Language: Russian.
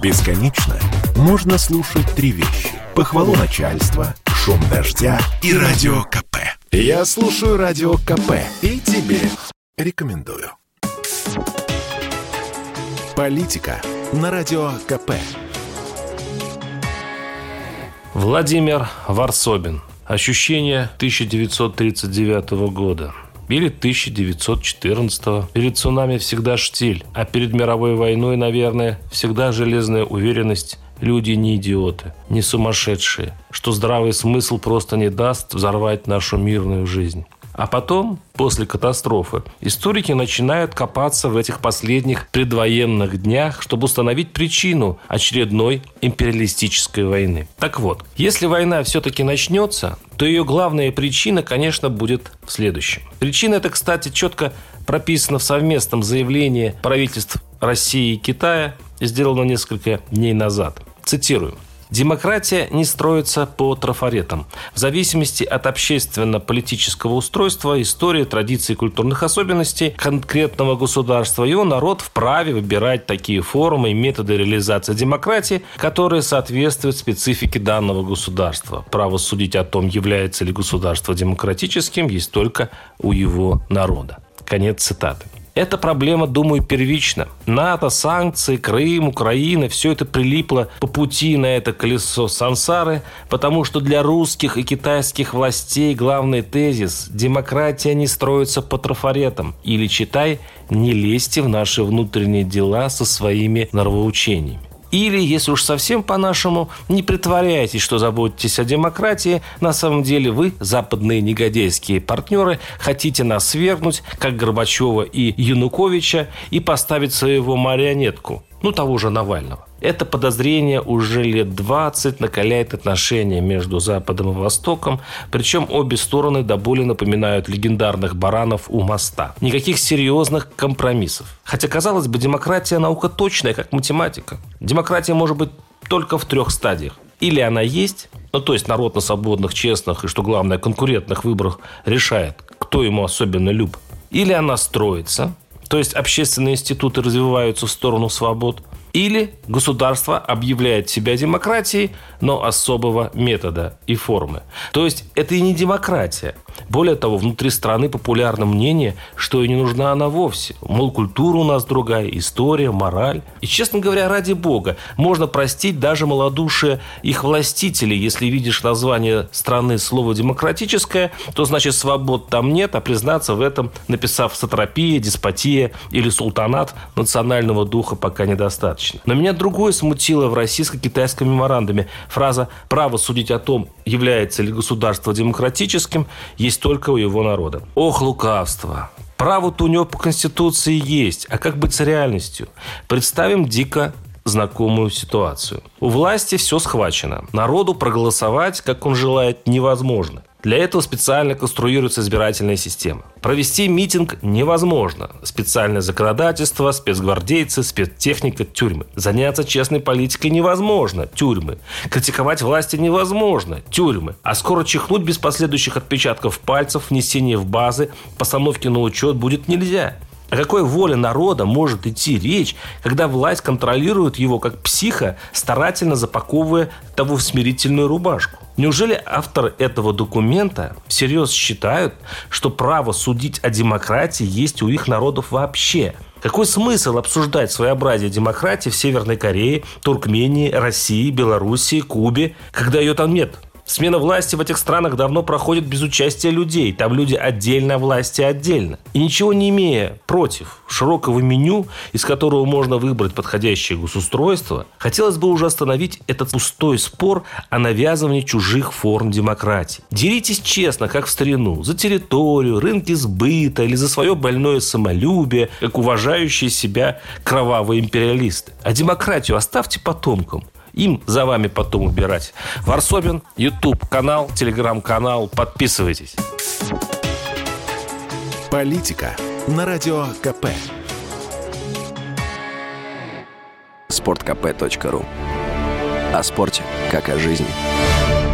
Бесконечно можно слушать три вещи. Похвалу начальства, шум дождя и радио КП. Я слушаю радио КП и тебе рекомендую. Политика на радио КП. Владимир Варсобин. Ощущение 1939 года или 1914 Перед цунами всегда штиль, а перед мировой войной, наверное, всегда железная уверенность Люди не идиоты, не сумасшедшие, что здравый смысл просто не даст взорвать нашу мирную жизнь. А потом, после катастрофы, историки начинают копаться в этих последних предвоенных днях, чтобы установить причину очередной империалистической войны. Так вот, если война все-таки начнется, то ее главная причина, конечно, будет в следующем. Причина эта, кстати, четко прописана в совместном заявлении правительств России и Китая, сделано несколько дней назад. Цитирую. Демократия не строится по трафаретам. В зависимости от общественно-политического устройства, истории, традиций культурных особенностей конкретного государства, его народ вправе выбирать такие формы и методы реализации демократии, которые соответствуют специфике данного государства. Право судить о том, является ли государство демократическим, есть только у его народа. Конец цитаты. Эта проблема, думаю, первична. НАТО, санкции, Крым, Украина – все это прилипло по пути на это колесо сансары, потому что для русских и китайских властей главный тезис – демократия не строится по трафаретам. Или читай «не лезьте в наши внутренние дела со своими норовоучениями». Или, если уж совсем по-нашему, не притворяйтесь, что заботитесь о демократии, на самом деле вы, западные негодяйские партнеры, хотите нас свергнуть, как Горбачева и Януковича, и поставить своего марионетку, ну, того же Навального. Это подозрение уже лет 20 накаляет отношения между Западом и Востоком, причем обе стороны до боли напоминают легендарных баранов у моста. Никаких серьезных компромиссов. Хотя, казалось бы, демократия наука точная, как математика. Демократия может быть только в трех стадиях. Или она есть, ну то есть народ на свободных, честных и, что главное, конкурентных выборах решает, кто ему особенно люб. Или она строится, то есть общественные институты развиваются в сторону свобод. Или государство объявляет себя демократией, но особого метода и формы. То есть это и не демократия. Более того, внутри страны популярно мнение, что и не нужна она вовсе. Мол, культура у нас другая, история, мораль. И, честно говоря, ради бога, можно простить даже малодушие их властителей. Если видишь название страны слово «демократическое», то значит свобод там нет, а признаться в этом, написав «сатропия», «деспотия» или «султанат», национального духа пока недостаточно. Но меня другое смутило в российско-китайском меморандуме. Фраза «право судить о том, является ли государство демократическим, есть только у его народа. Ох, лукавство! Право-то у него по Конституции есть, а как быть с реальностью? Представим дико знакомую ситуацию. У власти все схвачено. Народу проголосовать, как он желает, невозможно. Для этого специально конструируется избирательная система. Провести митинг невозможно. Специальное законодательство, спецгвардейцы, спецтехника, тюрьмы. Заняться честной политикой невозможно. Тюрьмы. Критиковать власти невозможно. Тюрьмы. А скоро чихнуть без последующих отпечатков пальцев, внесения в базы, постановки на учет будет нельзя. О какой воле народа может идти речь, когда власть контролирует его как психа, старательно запаковывая того в смирительную рубашку? Неужели авторы этого документа всерьез считают, что право судить о демократии есть у их народов вообще? Какой смысл обсуждать своеобразие демократии в Северной Корее, Туркмении, России, Белоруссии, Кубе, когда ее там нет? Смена власти в этих странах давно проходит без участия людей. Там люди отдельно, а власти отдельно. И ничего не имея против широкого меню, из которого можно выбрать подходящее госустройство, хотелось бы уже остановить этот пустой спор о навязывании чужих форм демократии. Деритесь честно, как в старину, за территорию, рынки сбыта или за свое больное самолюбие, как уважающие себя кровавые империалисты. А демократию оставьте потомкам. Им за вами потом убирать. Варсобин, YouTube канал, телеграм-канал. Подписывайтесь. Политика на радио КП. Спорткп.ру О спорте, как о жизни.